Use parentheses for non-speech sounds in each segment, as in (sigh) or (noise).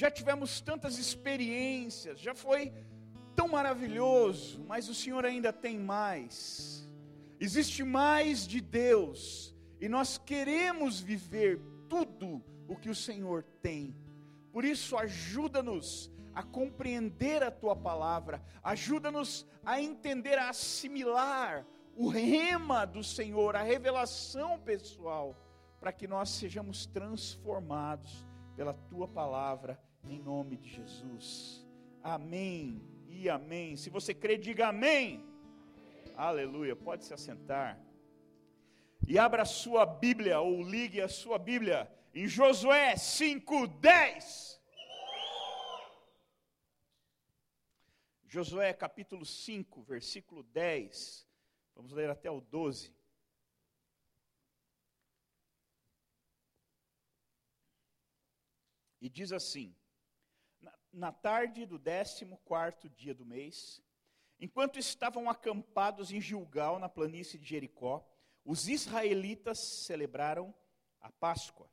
já tivemos tantas experiências, já foi tão maravilhoso, mas o Senhor ainda tem mais. Existe mais de Deus, e nós queremos viver tudo o que o Senhor tem. Por isso, ajuda-nos a compreender a tua palavra, ajuda-nos a entender, a assimilar o rema do Senhor, a revelação pessoal, para que nós sejamos transformados pela tua palavra, em nome de Jesus. Amém e amém. Se você crê, diga amém. amém. Aleluia. Pode se assentar. E abra a sua Bíblia, ou ligue a sua Bíblia, em Josué 5,10. Josué capítulo 5, versículo 10. Vamos ler até o 12. E diz assim: na, tarde do décimo quarto dia do mês, enquanto estavam acampados em Gilgal, na planície de Jericó, os israelitas celebraram a Páscoa.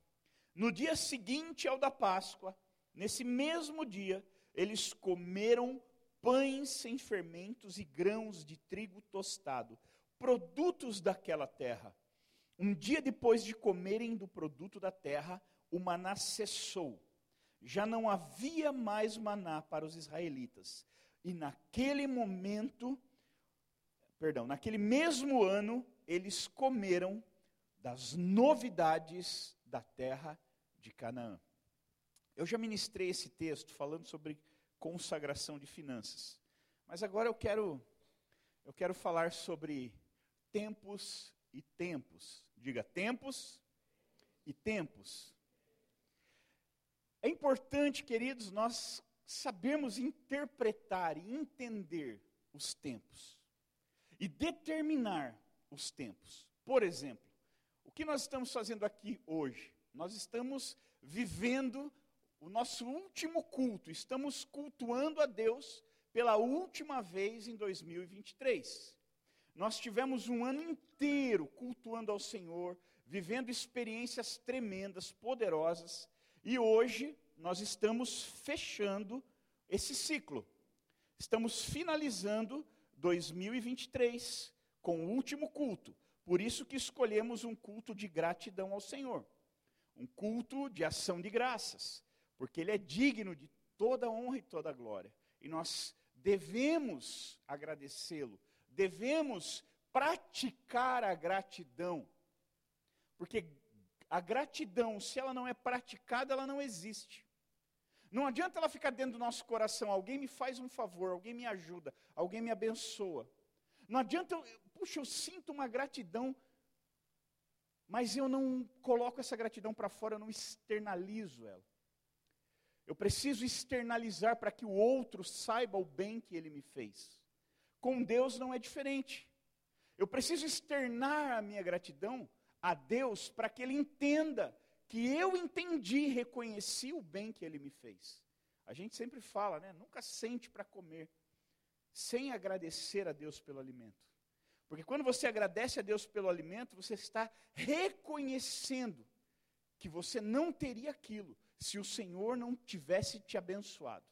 No dia seguinte ao da Páscoa, nesse mesmo dia, eles comeram pães sem fermentos e grãos de trigo tostado, produtos daquela terra. Um dia depois de comerem do produto da terra, o maná cessou. Já não havia mais maná para os israelitas. E naquele momento, perdão, naquele mesmo ano, eles comeram das novidades da terra de Canaã. Eu já ministrei esse texto falando sobre consagração de finanças. Mas agora eu quero eu quero falar sobre tempos e tempos. Diga tempos e tempos. É importante, queridos, nós sabermos interpretar e entender os tempos e determinar os tempos. Por exemplo, o que nós estamos fazendo aqui hoje? Nós estamos vivendo o nosso último culto, estamos cultuando a Deus pela última vez em 2023. Nós tivemos um ano inteiro cultuando ao Senhor, vivendo experiências tremendas, poderosas, e hoje nós estamos fechando esse ciclo. Estamos finalizando 2023 com o último culto. Por isso que escolhemos um culto de gratidão ao Senhor. Um culto de ação de graças porque Ele é digno de toda honra e toda glória. E nós devemos agradecê-lo, devemos praticar a gratidão, porque a gratidão, se ela não é praticada, ela não existe. Não adianta ela ficar dentro do nosso coração, alguém me faz um favor, alguém me ajuda, alguém me abençoa. Não adianta, eu, puxa, eu sinto uma gratidão, mas eu não coloco essa gratidão para fora, eu não externalizo ela. Eu preciso externalizar para que o outro saiba o bem que ele me fez. Com Deus não é diferente. Eu preciso externar a minha gratidão a Deus para que ele entenda que eu entendi e reconheci o bem que ele me fez. A gente sempre fala, né? Nunca sente para comer sem agradecer a Deus pelo alimento. Porque quando você agradece a Deus pelo alimento, você está reconhecendo que você não teria aquilo se o Senhor não tivesse te abençoado.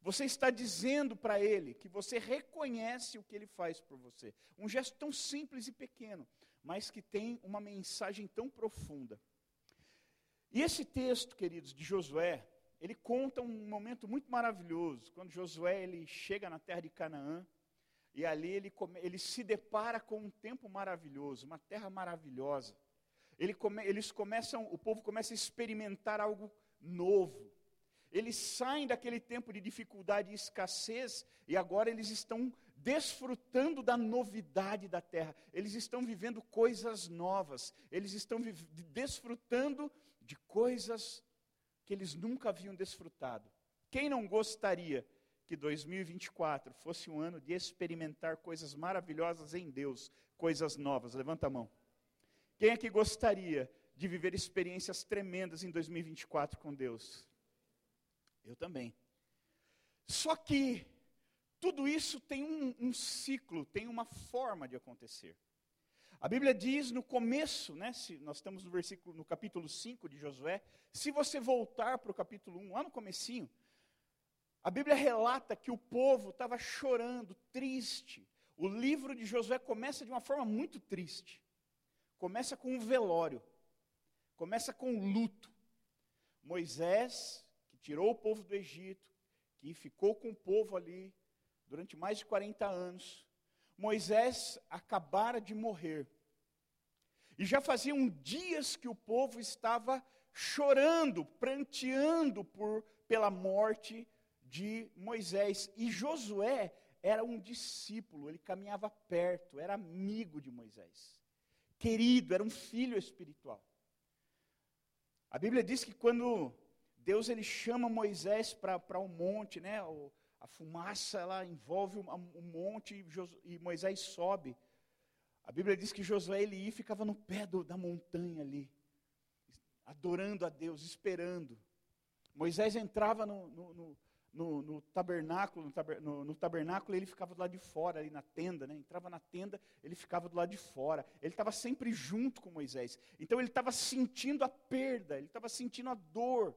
Você está dizendo para Ele que você reconhece o que Ele faz por você. Um gesto tão simples e pequeno, mas que tem uma mensagem tão profunda. E esse texto, queridos, de Josué, ele conta um momento muito maravilhoso. Quando Josué ele chega na terra de Canaã, e ali ele, ele se depara com um tempo maravilhoso, uma terra maravilhosa. Ele come, eles começam, o povo começa a experimentar algo novo. Eles saem daquele tempo de dificuldade e escassez e agora eles estão desfrutando da novidade da terra. Eles estão vivendo coisas novas. Eles estão desfrutando de coisas que eles nunca haviam desfrutado. Quem não gostaria que 2024 fosse um ano de experimentar coisas maravilhosas em Deus, coisas novas? Levanta a mão. Quem é que gostaria de viver experiências tremendas em 2024 com Deus. Eu também. Só que tudo isso tem um, um, ciclo, tem uma forma de acontecer. A Bíblia diz no começo, né, se nós estamos no versículo no capítulo 5 de Josué, se você voltar para o capítulo 1, lá no comecinho, a Bíblia relata que o povo estava chorando, triste. O livro de Josué começa de uma forma muito triste. Começa com um velório. Começa com um luto. Moisés, que tirou o povo do Egito, que ficou com o povo ali durante mais de 40 anos, Moisés acabara de morrer. E já faziam dias que o povo estava chorando, pranteando por, pela morte de Moisés. E Josué era um discípulo, ele caminhava perto, era amigo de Moisés. Querido, era um filho espiritual. A Bíblia diz que quando Deus ele chama Moisés para um monte, né? O, a fumaça ela envolve um, monte e, e, Moisés sobe. A Bíblia diz que Josué ele ia e ficava no pé do, da montanha ali, adorando a Deus, esperando. Moisés entrava no, no, no, no, tabernáculo, no, tabernáculo ele ficava do lado de fora, ali na tenda, né? entrava na tenda, ele ficava do lado de fora. Ele estava sempre junto com Moisés. Então ele estava sentindo a perda, ele estava sentindo a dor.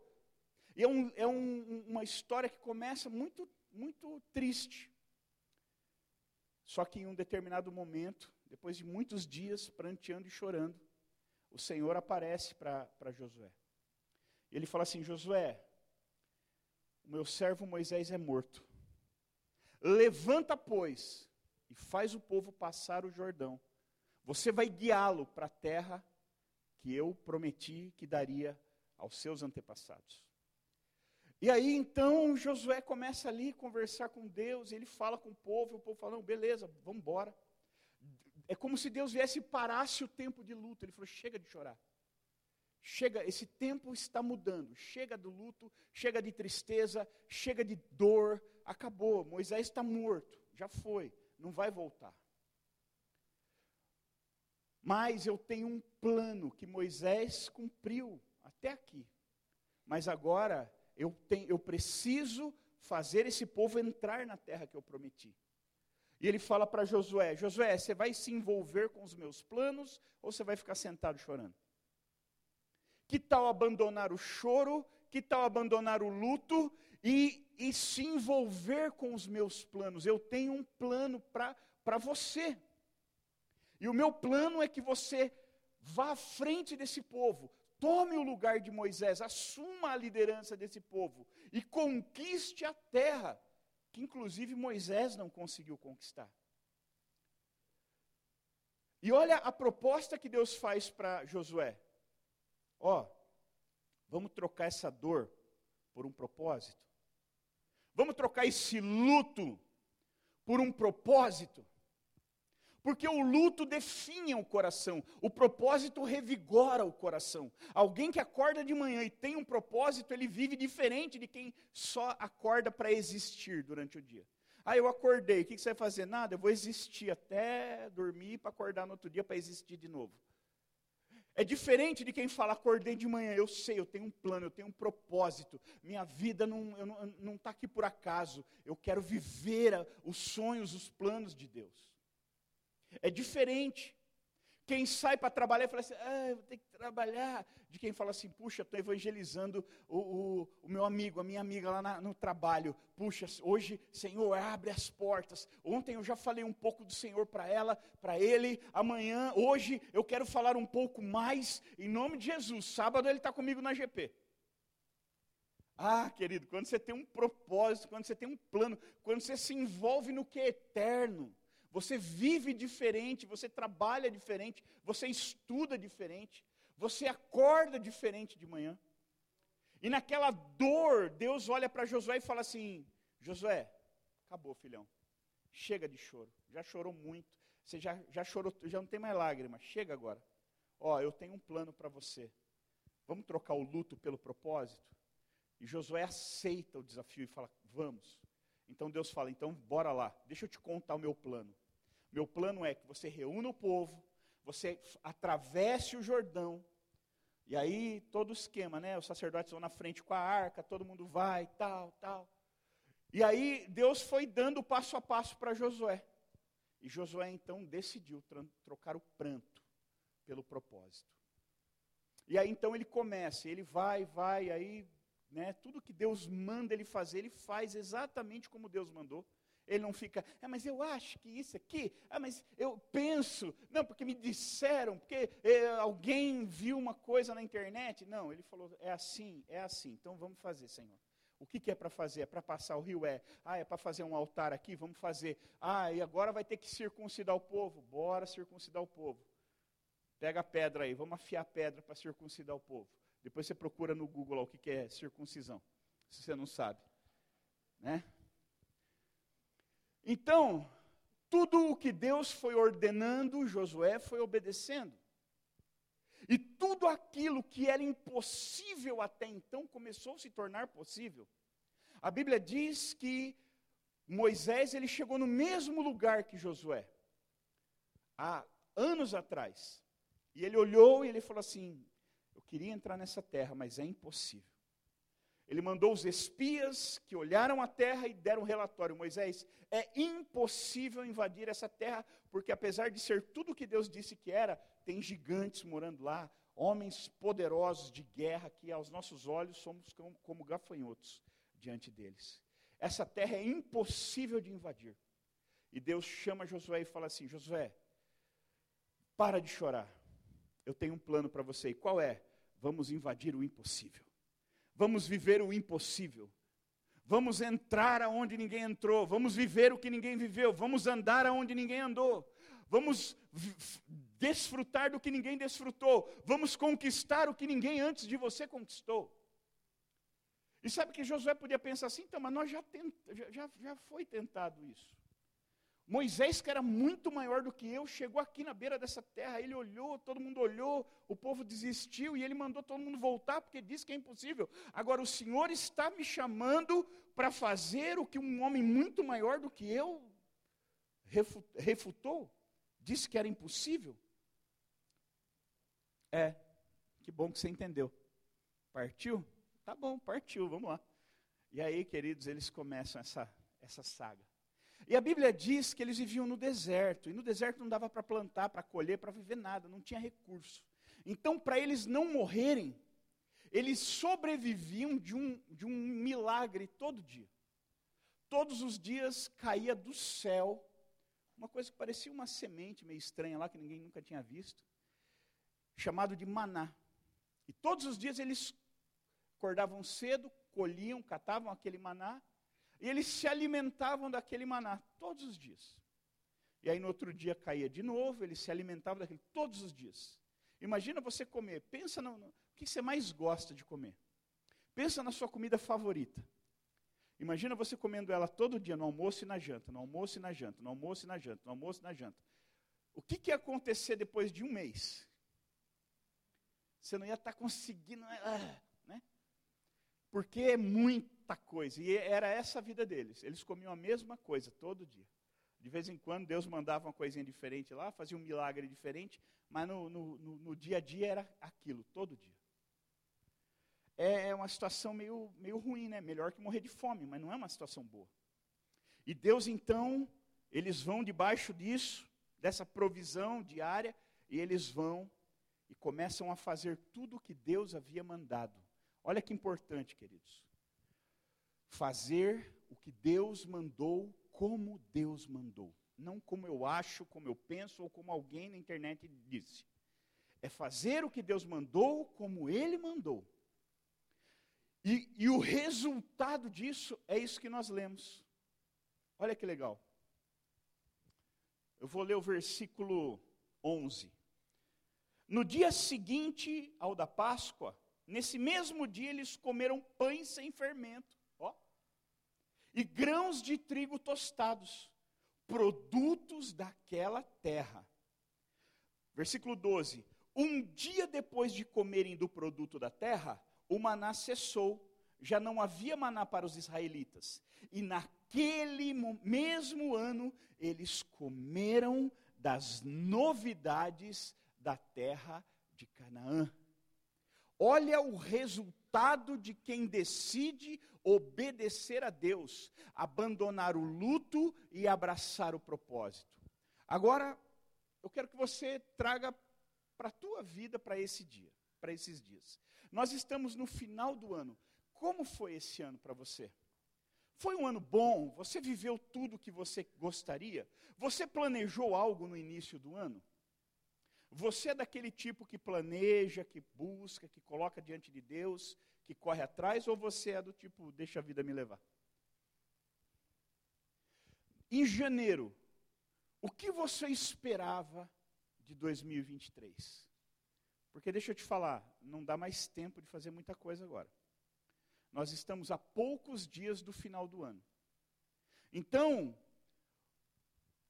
E é, um, é um, uma história que começa muito muito triste. Só que em um determinado momento, depois de muitos dias pranteando e chorando, o Senhor aparece para Josué. Ele fala assim: Josué, o meu servo Moisés é morto. Levanta, pois, e faz o povo passar o Jordão. Você vai guiá-lo para a terra que eu prometi que daria aos seus antepassados. E aí então Josué começa ali a conversar com Deus, ele fala com o povo, e o povo fala: não, beleza, vamos embora. É como se Deus viesse e parasse o tempo de luto. Ele falou: chega de chorar. Chega, esse tempo está mudando. Chega do luto, chega de tristeza, chega de dor. Acabou. Moisés está morto. Já foi. Não vai voltar. Mas eu tenho um plano que Moisés cumpriu até aqui. Mas agora eu, tenho, eu preciso fazer esse povo entrar na terra que eu prometi. E ele fala para Josué: Josué, você vai se envolver com os meus planos ou você vai ficar sentado chorando? Que tal abandonar o choro? Que tal abandonar o luto e, e se envolver com os meus planos? Eu tenho um plano para você. E o meu plano é que você vá à frente desse povo, Tome o lugar de Moisés, assuma a liderança desse povo e conquiste a terra, que inclusive Moisés não conseguiu conquistar. E olha a proposta que Deus faz para Josué. Ó, vamos trocar essa dor por um propósito. Vamos trocar esse luto por um propósito. Porque o luto definha o coração, o propósito revigora o coração. Alguém que acorda de manhã e tem um propósito, ele vive diferente de quem só acorda para existir durante o dia. Ah, eu acordei, o que você vai fazer? Nada, eu vou existir até dormir para acordar no outro dia para existir de novo. É diferente de quem fala, acordei de manhã, eu sei, eu tenho um plano, eu tenho um propósito, minha vida não está aqui por acaso, eu quero viver os sonhos, os planos de Deus. É diferente. Quem sai para trabalhar e fala assim, ah, eu vou ter que trabalhar. De quem fala assim, puxa, estou evangelizando o, o, o, meu amigo, a minha amiga lá na, no trabalho. Puxa, hoje, Senhor, abre as portas. Ontem eu já falei um pouco do Senhor para ela, para ele. Amanhã, hoje, eu quero falar um pouco mais, em nome de Jesus. Sábado ele está comigo na GP. Ah, querido, quando você tem um propósito, quando você tem um plano, quando você se envolve no que é eterno você vive diferente, você trabalha diferente, você estuda diferente, você acorda diferente de manhã. E naquela dor, Deus olha para Josué e fala assim: Josué, acabou, filhão. Chega de choro. Já chorou muito. Você já, já chorou, já não tem mais lágrimas. Chega agora. Ó, eu tenho um plano para você. Vamos trocar o luto pelo propósito? E Josué aceita o desafio e fala: Vamos. Então Deus fala: Então bora lá. Deixa eu te contar o meu plano. Meu plano é que você reúna o povo, você atravesse o Jordão, e aí todo o esquema, né? Os sacerdotes vão na frente com a arca, todo mundo vai, tal, tal. E aí Deus foi dando passo a passo para Josué. E Josué então decidiu trocar o pranto pelo propósito. E aí então ele começa, ele vai, vai, aí, né, tudo que Deus manda ele fazer, ele faz exatamente como Deus mandou. Ele não fica, ah, mas eu acho que isso aqui, ah, mas eu penso, não, porque me disseram, porque é, alguém viu uma coisa na internet. Não, ele falou, é assim, é assim, então vamos fazer, Senhor. O que, que é para fazer? É para passar o rio? É. Ah, é para fazer um altar aqui? Vamos fazer. Ah, e agora vai ter que circuncidar o povo? Bora circuncidar o povo. Pega a pedra aí, vamos afiar a pedra para circuncidar o povo. Depois você procura no Google lá, o que, que é circuncisão, se você não sabe. Né? Então, tudo o que Deus foi ordenando, Josué foi obedecendo. E tudo aquilo que era impossível até então começou a se tornar possível. A Bíblia diz que Moisés ele chegou no mesmo lugar que Josué, há anos atrás. E ele olhou e ele falou assim: Eu queria entrar nessa terra, mas é impossível. Ele mandou os espias que olharam a terra e deram relatório: Moisés, é impossível invadir essa terra, porque apesar de ser tudo o que Deus disse que era, tem gigantes morando lá, homens poderosos de guerra que aos nossos olhos somos como, como gafanhotos diante deles. Essa terra é impossível de invadir. E Deus chama Josué e fala assim: Josué, para de chorar. Eu tenho um plano para você. E qual é? Vamos invadir o impossível. Vamos viver o impossível. Vamos entrar aonde ninguém entrou. Vamos viver o que ninguém viveu. Vamos andar aonde ninguém andou. Vamos desfrutar do que ninguém desfrutou. Vamos conquistar o que ninguém antes de você conquistou. E sabe que Josué podia pensar assim, então, mas nós já, tent, já, já foi tentado isso. Moisés, que era muito maior do que eu, chegou aqui na beira dessa terra, ele olhou, todo mundo olhou, o povo desistiu e ele mandou todo mundo voltar porque disse que é impossível. Agora o Senhor está me chamando para fazer o que um homem muito maior do que eu refutou, disse que era impossível. É, que bom que você entendeu. Partiu? Tá bom, partiu, vamos lá. E aí, queridos, eles começam essa, essa saga. E a Bíblia diz que eles viviam no deserto, e no deserto não dava para plantar, para colher, para viver nada, não tinha recurso. Então, para eles não morrerem, eles sobreviviam de um, de um milagre todo dia. Todos os dias caía do céu uma coisa que parecia uma semente meio estranha lá, que ninguém nunca tinha visto, chamado de maná. E todos os dias eles acordavam cedo, colhiam, catavam aquele maná e eles se alimentavam daquele maná todos os dias. E aí no outro dia caía de novo, eles se alimentavam daquele todos os dias. Imagina você comer, pensa no, no que você mais gosta de comer. Pensa na sua comida favorita. Imagina você comendo ela todo dia, no almoço e na janta, no almoço e na janta, no almoço e na janta, no almoço e na janta. O que, que ia acontecer depois de um mês? Você não ia estar conseguindo, ah? Porque é muita coisa. E era essa a vida deles. Eles comiam a mesma coisa todo dia. De vez em quando Deus mandava uma coisinha diferente lá, fazia um milagre diferente, mas no, no, no, no dia a dia era aquilo, todo dia. É, é uma situação meio, meio ruim, né? Melhor que morrer de fome, mas não é uma situação boa. E Deus então, eles vão debaixo disso, dessa provisão diária, e eles vão e começam a fazer tudo o que Deus havia mandado. Olha que importante, queridos fazer o que Deus mandou, como Deus mandou. Não como eu acho, como eu penso ou como alguém na internet disse. É fazer o que Deus mandou, como Ele mandou. E, e o resultado disso é isso que nós lemos. Olha que legal. Eu vou ler o versículo 11. No dia seguinte ao da Páscoa, nesse mesmo dia eles comeram pães sem fermento e grãos de trigo tostados, produtos daquela terra. Versículo 12: Um dia depois de comerem do produto da terra, o maná cessou, já não havia maná para os israelitas. E naquele mesmo ano, eles comeram das novidades da terra de Canaã. Olha o resultado de quem decide obedecer a Deus, abandonar o luto e abraçar o propósito. Agora, eu quero que você traga para a tua vida para esse dia, para esses dias. Nós estamos no final do ano. Como foi esse ano para você? Foi um ano bom? Você viveu tudo o que você gostaria? Você planejou algo no início do ano? Você é daquele tipo que planeja, que busca, que coloca diante de Deus, que corre atrás, ou você é do tipo, deixa a vida me levar? Em janeiro, o que você esperava de 2023? Porque deixa eu te falar, não dá mais tempo de fazer muita coisa agora. Nós estamos a poucos dias do final do ano. Então,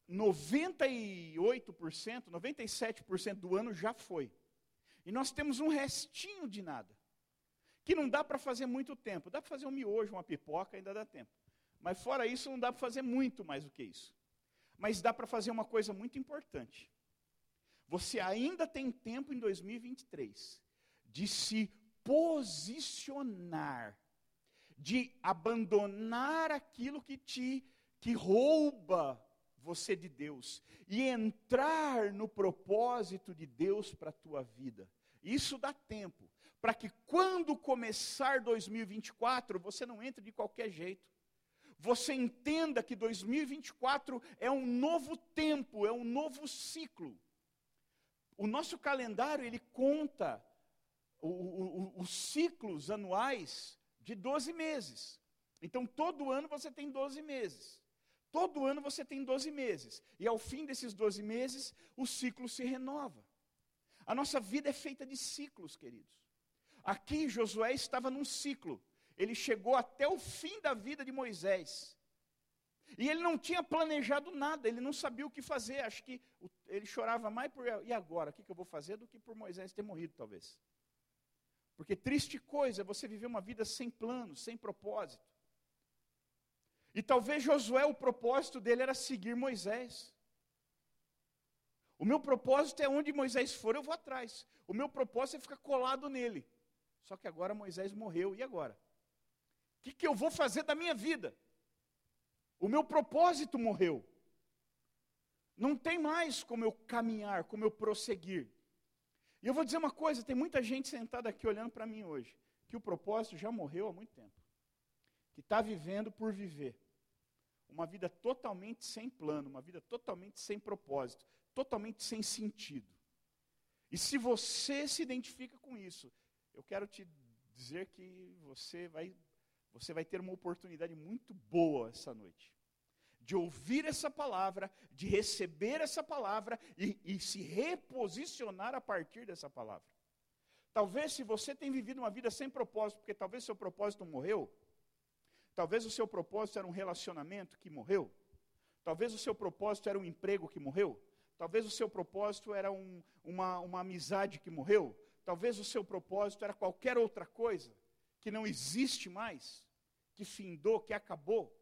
98%, 97% do ano já foi. E nós temos um restinho de nada. Que não dá para fazer muito tempo. Dá para fazer um miojo, uma pipoca, ainda dá tempo. Mas fora isso, não dá para fazer muito mais do que isso. Mas dá para fazer uma coisa muito importante. Você ainda tem tempo em 2023 de se posicionar de abandonar aquilo que te que rouba você de Deus e entrar no propósito de Deus para a tua vida. Isso dá tempo para que quando começar 2024, você não entre de qualquer jeito. Você entenda que 2024 é um novo tempo, é um novo ciclo. O nosso calendário ele conta os ciclos anuais de 12 meses. Então, todo ano você tem 12 meses. Todo ano você tem 12 meses. E ao fim desses 12 meses, o ciclo se renova. A nossa vida é feita de ciclos, queridos. Aqui Josué estava num ciclo. Ele chegou até o fim da vida de Moisés. E ele não tinha planejado nada, ele não sabia o que fazer. Acho que ele chorava mais por e agora, o que eu vou fazer, do que por Moisés ter morrido, talvez. Porque triste coisa é você viver uma vida sem plano, sem propósito. E talvez Josué, o propósito dele era seguir Moisés. O meu propósito é onde Moisés for, eu vou atrás. O meu propósito é ficar colado nele. Só que agora Moisés morreu, e agora? O que, que eu vou fazer da minha vida? O meu propósito morreu. Não tem mais como eu caminhar, como eu prosseguir. E eu vou dizer uma coisa: tem muita gente sentada aqui olhando para mim hoje, que o propósito já morreu há muito tempo, que está vivendo por viver. Uma vida totalmente sem plano, uma vida totalmente sem propósito, totalmente sem sentido. E se você se identifica com isso, eu quero te dizer que você vai, você vai ter uma oportunidade muito boa essa noite de ouvir essa palavra, de receber essa palavra e, e, se reposicionar a partir dessa palavra. Talvez se você tem vivido uma vida sem propósito, porque talvez seu propósito morreu, talvez o seu propósito era um relacionamento que morreu, talvez o seu propósito era um emprego que morreu, talvez o seu propósito era um, uma, uma amizade que morreu, talvez o seu propósito era qualquer outra coisa que não existe mais, que findou, que acabou.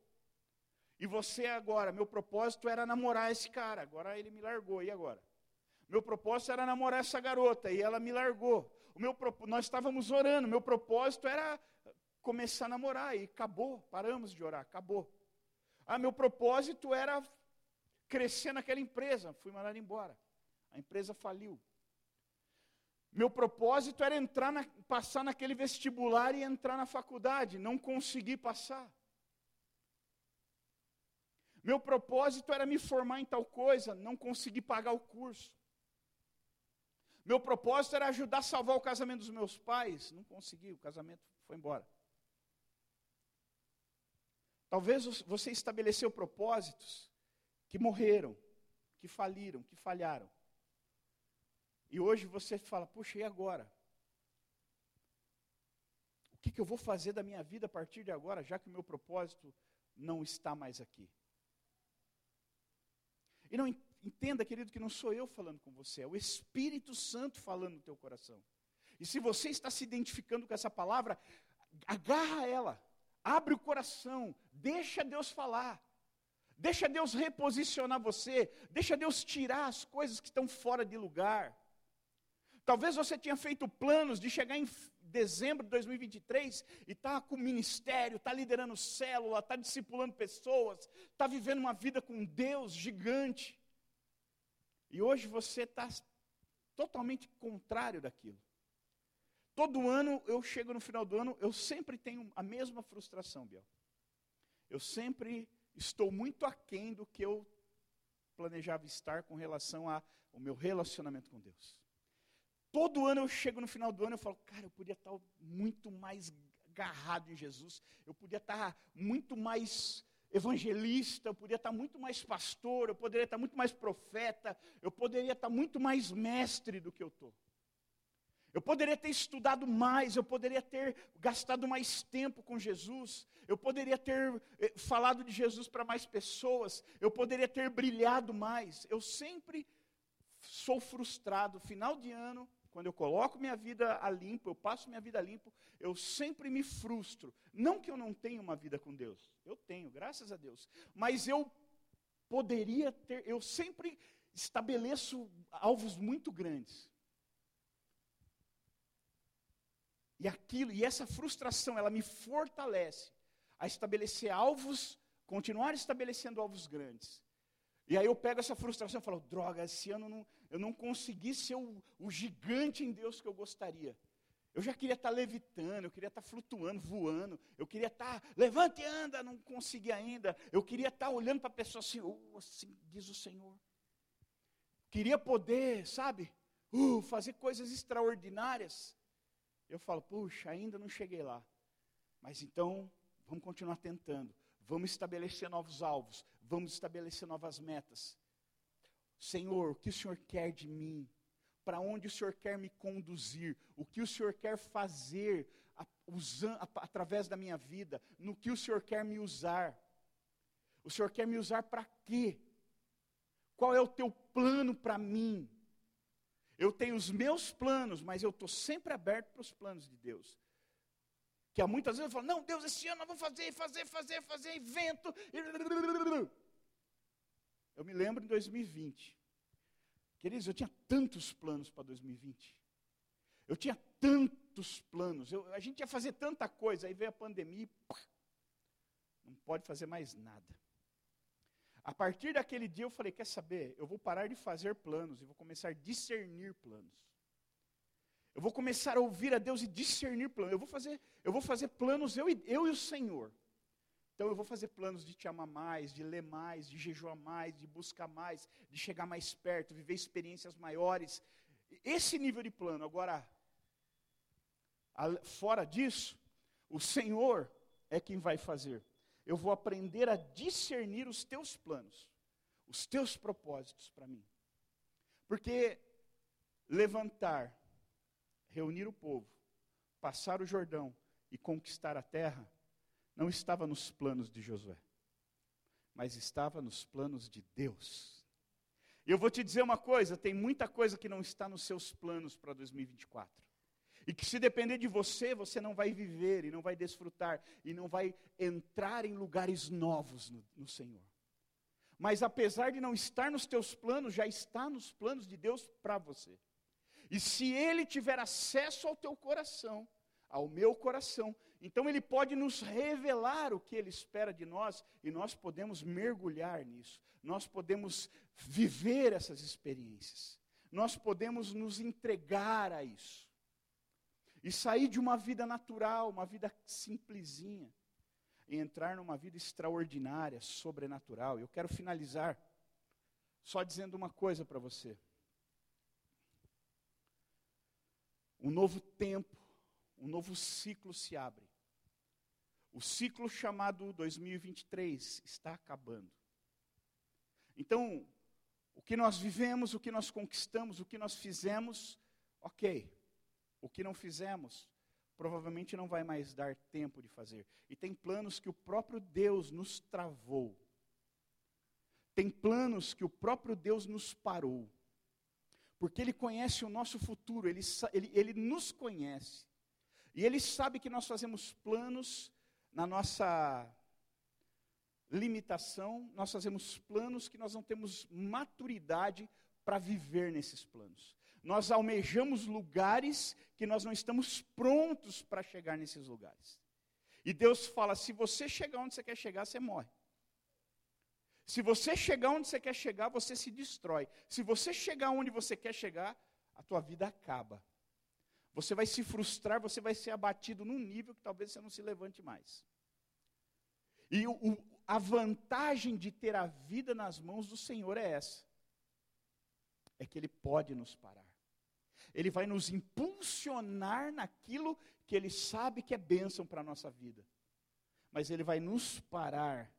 E você agora, meu propósito era namorar esse cara, agora ele me largou, e agora? Meu propósito era namorar essa garota, e ela me largou. O meu, nós estávamos orando, meu propósito era começar a namorar, e acabou, paramos de orar, acabou. Ah, meu propósito era crescer naquela empresa, fui mandado embora. A empresa faliu. Meu propósito era entrar na, passar naquele vestibular e entrar na faculdade, não consegui passar. Meu propósito era me formar em tal coisa, não consegui pagar o curso. Meu propósito era ajudar a salvar o casamento dos meus pais, não consegui, o casamento foi embora. Talvez você estabeleceu propósitos que morreram, que faliram, que falharam. E hoje você fala, puxa, e agora? O que, que eu vou fazer da minha vida a partir de agora, já que o meu propósito não está mais aqui? E não entenda, querido, que não sou eu falando com você, é o Espírito Santo falando no teu coração. E se você está se identificando com essa palavra, agarra ela, abre o coração, deixa Deus falar. Deixa Deus reposicionar você, deixa Deus tirar as coisas que estão fora de lugar. Talvez você tenha feito planos de chegar em dezembro de 2023 e está com ministério, está liderando célula, está discipulando pessoas, está vivendo uma vida com Deus gigante. E hoje você está totalmente contrário daquilo. Todo ano eu chego no final do ano, eu sempre tenho a mesma frustração, Biel. Eu sempre estou muito aquém do que eu planejava estar com relação ao meu relacionamento com Deus. Todo ano eu chego no final do ano e falo, cara, eu podia estar muito mais agarrado em Jesus, eu podia estar muito mais evangelista, eu poderia estar muito mais pastor, eu poderia estar muito mais profeta, eu poderia estar muito mais mestre do que eu estou. Eu poderia ter estudado mais, eu poderia ter gastado mais tempo com Jesus, eu poderia ter eh, falado de Jesus para mais pessoas, eu poderia ter brilhado mais. Eu sempre sou frustrado, final de ano, quando eu coloco minha vida a limpo, eu passo minha vida a limpo, eu sempre me frustro. Não que eu não tenha uma vida com Deus, eu tenho, graças a Deus. Mas eu poderia ter, eu sempre estabeleço alvos muito grandes. E aquilo, e essa frustração, ela me fortalece a estabelecer alvos, continuar estabelecendo alvos grandes. E aí eu pego essa frustração e falo, droga, esse ano não, eu não consegui ser o, o, gigante em Deus que eu gostaria. Eu já queria estar levitando, eu queria estar flutuando, voando, eu queria estar, levante e anda, não consegui ainda. Eu queria estar olhando para a pessoa assim, oh, assim diz o Senhor. Queria poder, sabe, uh, fazer coisas extraordinárias. Eu falo, puxa, ainda não cheguei lá. Mas então, vamos continuar tentando. Vamos estabelecer novos alvos. Vamos estabelecer novas metas. Senhor, o que o Senhor quer de mim? Para onde o Senhor quer me conduzir? O que o Senhor quer fazer a, a, através da minha vida? No que o Senhor quer me usar? O Senhor quer me usar para quê? Qual é o teu plano para mim? Eu tenho os meus planos, mas eu estou sempre aberto para os planos de Deus. Que há muitas vezes eu falo, não, Deus, esse ano eu vou fazer, fazer, fazer, fazer, evento. (laughs) Eu me lembro em 2020. Queridos, eu tinha tantos planos para 2020. Eu tinha tantos planos. Eu, a gente ia fazer tanta coisa, aí veio a pandemia e pá, não pode fazer mais nada. A partir daquele dia eu falei: quer saber? Eu vou parar de fazer planos e vou começar a discernir planos. Eu vou começar a ouvir a Deus e discernir planos. Eu vou fazer, eu vou fazer planos, eu e, eu e o Senhor. Então eu vou fazer planos de te amar mais, de ler mais, de jejuar mais, de buscar mais, de chegar mais perto, viver experiências maiores. Esse nível de plano. Agora, fora disso, o Senhor é quem vai fazer eu vou aprender a discernir os teus planos, os teus propósitos para mim. Porque levantar, reunir o povo, passar o Jordão e conquistar a terra, não estava nos planos de Josué, mas estava nos planos de Deus. E eu vou te dizer uma coisa: tem muita coisa que não está nos seus planos para 2024. E que se depender de você, você não vai viver e não vai desfrutar e não vai entrar em lugares novos no, no Senhor. Mas apesar de não estar nos teus planos, já está nos planos de Deus para você. E se Ele tiver acesso ao teu coração, ao meu coração, então Ele pode nos revelar o que Ele espera de nós e nós podemos mergulhar nisso, nós podemos viver essas experiências, nós podemos nos entregar a isso. E sair de uma vida natural, uma vida simplesinha, e entrar numa vida extraordinária, sobrenatural. Eu quero finalizar só dizendo uma coisa para você. Um novo tempo, um novo ciclo se abre. O ciclo chamado 2023 está acabando. Então, o que nós vivemos, o que nós conquistamos, o que nós fizemos, ok. O que não fizemos, provavelmente não vai mais dar tempo de fazer. E tem planos que o próprio Deus nos travou. Tem planos que o próprio Deus nos parou. Porque Ele conhece o nosso futuro, Ele, ele, ele nos conhece. E Ele sabe que nós fazemos planos na nossa limitação, nós fazemos planos que nós não temos maturidade para viver nesses planos nós almejamos lugares que nós não estamos prontos para chegar nesses lugares. E Deus fala: se você chegar onde você quer chegar, você morre. Se você chegar onde você quer chegar, você se destrói. Se você chegar onde você quer chegar, a tua vida acaba. Você vai se frustrar, você vai ser abatido num nível que talvez você não se levante mais. E o, a vantagem de ter a vida nas mãos do Senhor é essa: é que Ele pode nos parar. Ele vai nos impulsionar naquilo que Ele sabe que é bênção para a nossa vida. Mas Ele vai nos parar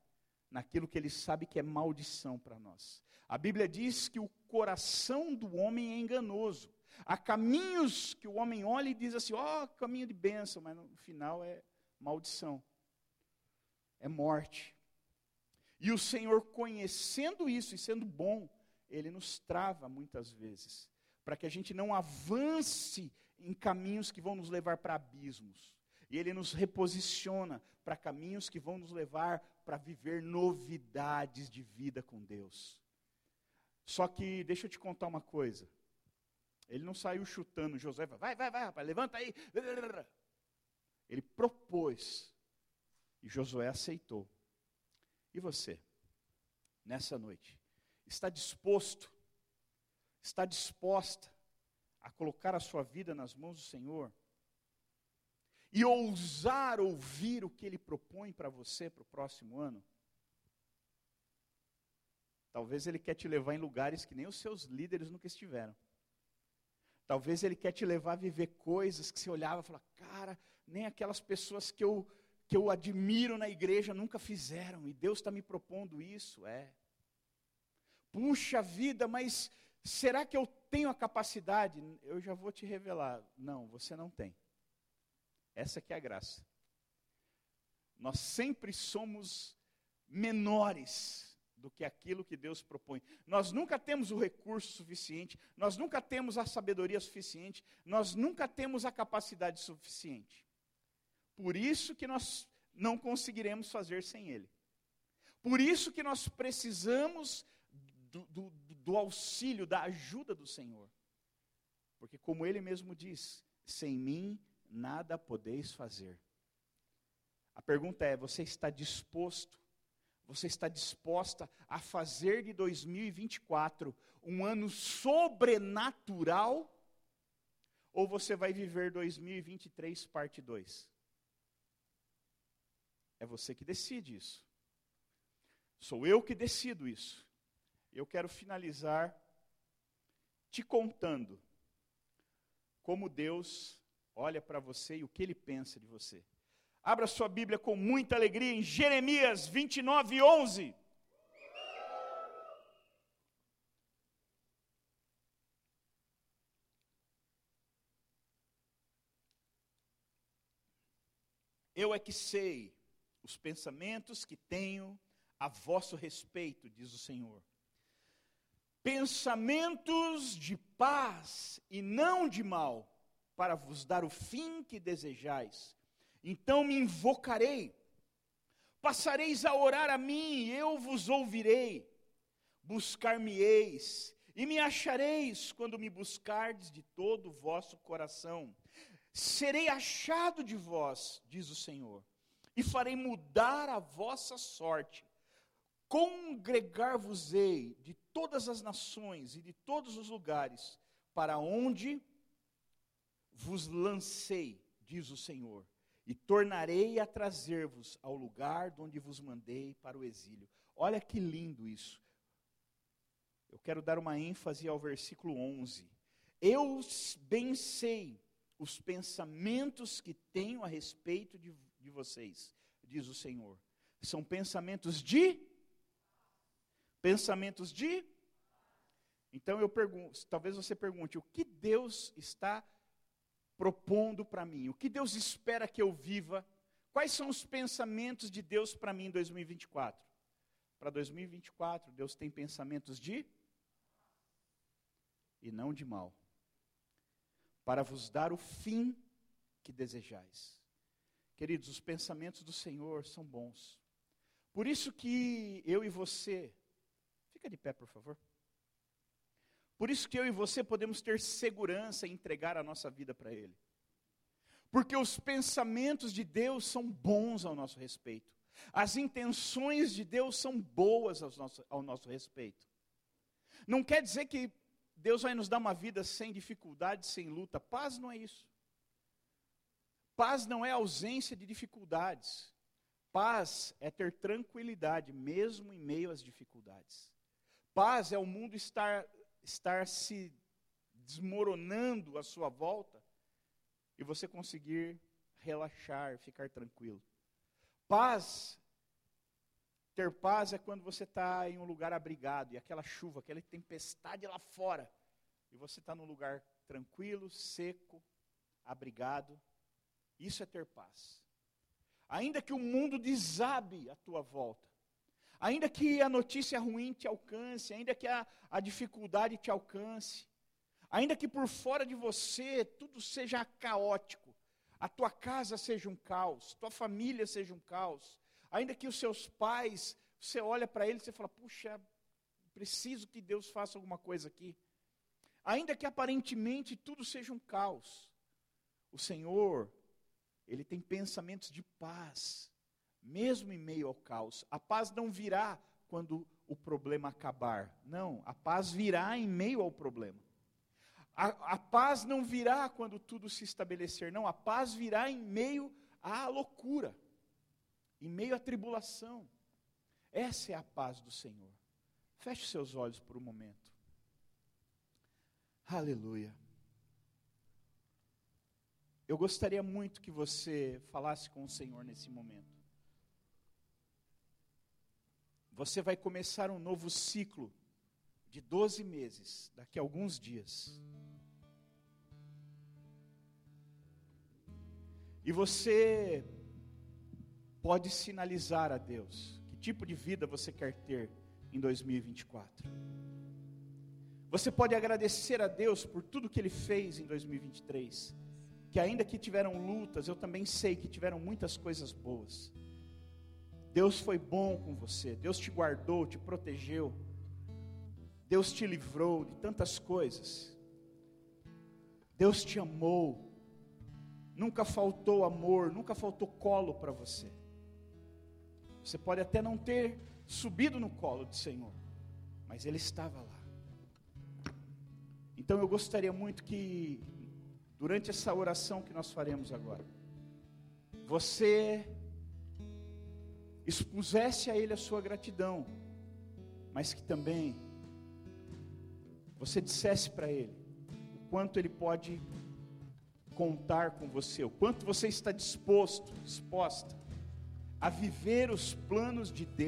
naquilo que Ele sabe que é maldição para nós. A Bíblia diz que o coração do homem é enganoso. Há caminhos que o homem olha e diz assim: ó, oh, caminho de bênção, mas no final é maldição, é morte. E o Senhor, conhecendo isso e sendo bom, Ele nos trava muitas vezes, para que a gente não avance em caminhos que vão nos levar para abismos. E Ele nos reposiciona para caminhos que vão nos levar para viver novidades de vida com Deus. Só que, deixa eu te contar uma coisa. Ele não saiu chutando José, vai, vai, vai, rapaz, levanta aí. Ele propôs. E Josué aceitou. E você, nessa noite, está disposto, está disposta a colocar a sua vida nas mãos do Senhor? E ousar ouvir o que Ele propõe para você para o próximo ano? Talvez Ele quer te levar em lugares que nem os seus líderes nunca estiveram. Talvez Ele quer te levar a viver coisas que você olhava e falava, cara, nem aquelas pessoas que eu que eu admiro na igreja nunca fizeram, e Deus está me propondo isso, é. Puxa vida, mas será que eu tenho a capacidade? Eu já vou te revelar. Não, você não tem. Essa que é a graça. Nós sempre somos menores do que aquilo que Deus propõe. Nós nunca temos o recurso suficiente, nós nunca temos a sabedoria suficiente, nós nunca temos a capacidade suficiente. Por isso que nós não conseguiremos fazer sem Ele. Por isso que nós precisamos do, do, do auxílio, da ajuda do Senhor. Porque, como Ele mesmo diz, sem mim nada podeis fazer. A pergunta é: você está disposto? Você está disposta a fazer de 2024 um ano sobrenatural? Ou você vai viver 2023 parte 2? É você que decide isso. Sou eu que decido isso. Eu quero finalizar te contando como Deus olha para você e o que ele pensa de você. Abra sua Bíblia com muita alegria em Jeremias 29, 11. Eu é que sei os pensamentos que tenho a vosso respeito, diz o Senhor. Pensamentos de paz e não de mal, para vos dar o fim que desejais. Então me invocarei, passareis a orar a mim, e eu vos ouvirei. Buscar-me-eis, e me achareis quando me buscardes de todo o vosso coração. Serei achado de vós, diz o Senhor e farei mudar a vossa sorte. Congregar-vos-ei de todas as nações e de todos os lugares, para onde vos lancei, diz o Senhor, e tornarei a trazer-vos ao lugar de onde vos mandei para o exílio. Olha que lindo isso. Eu quero dar uma ênfase ao versículo 11. Eu bem sei os pensamentos que tenho a respeito de de vocês, diz o Senhor. São pensamentos de pensamentos de Então eu pergunto, talvez você pergunte, o que Deus está propondo para mim? O que Deus espera que eu viva? Quais são os pensamentos de Deus para mim em 2024? Para 2024, Deus tem pensamentos de e não de mal, para vos dar o fim que desejais. Queridos, os pensamentos do Senhor são bons. Por isso que eu e você, fica de pé, por favor. Por isso que eu e você podemos ter segurança em entregar a nossa vida para Ele. Porque os pensamentos de Deus são bons ao nosso respeito. As intenções de Deus são boas ao nosso, ao nosso respeito. Não quer dizer que Deus vai nos dar uma vida sem dificuldade, sem luta. Paz não é isso. Paz não é ausência de dificuldades. Paz é ter tranquilidade, mesmo em meio às dificuldades. Paz é o mundo estar, estar se desmoronando à sua volta e você conseguir relaxar, ficar tranquilo. Paz, ter paz é quando você está em um lugar abrigado e aquela chuva, aquela tempestade lá fora, e você está num lugar tranquilo, seco, abrigado. Isso é ter paz. Ainda que o mundo desabe à tua volta, ainda que a notícia ruim te alcance, ainda que a, a dificuldade te alcance, ainda que por fora de você tudo seja caótico, a tua casa seja um caos, tua família seja um caos, ainda que os seus pais, você olha para eles e fala, puxa, preciso que Deus faça alguma coisa aqui. Ainda que aparentemente tudo seja um caos, o Senhor, Ele tem pensamentos de paz, mesmo em meio ao caos. A paz não virá quando o problema acabar, não, a paz virá em meio ao problema. A, a, paz não virá quando tudo se estabelecer, não, a paz virá em meio à loucura, em meio à tribulação. Essa é a paz do Senhor. Feche seus olhos por um momento. Aleluia. Eu gostaria muito que você falasse com o Senhor nesse momento. Você vai começar um novo ciclo de 12 meses, daqui a alguns dias. E você pode sinalizar a Deus que tipo de vida você quer ter em 2024. Você pode agradecer a Deus por tudo que Ele fez em 2023. Que ainda que tiveram lutas, eu também sei que tiveram muitas coisas boas. Deus foi bom com você, Deus te guardou, te protegeu, Deus te livrou de tantas coisas. Deus te amou, nunca faltou amor, nunca faltou colo para você. Você pode até não ter subido no colo do Senhor, mas Ele estava lá. Então eu gostaria muito que, durante essa oração que nós faremos agora, você expusesse a Ele a sua gratidão, mas que também você dissesse para Ele o quanto Ele pode contar com você, o quanto você está disposto, disposta a viver os planos de Deus.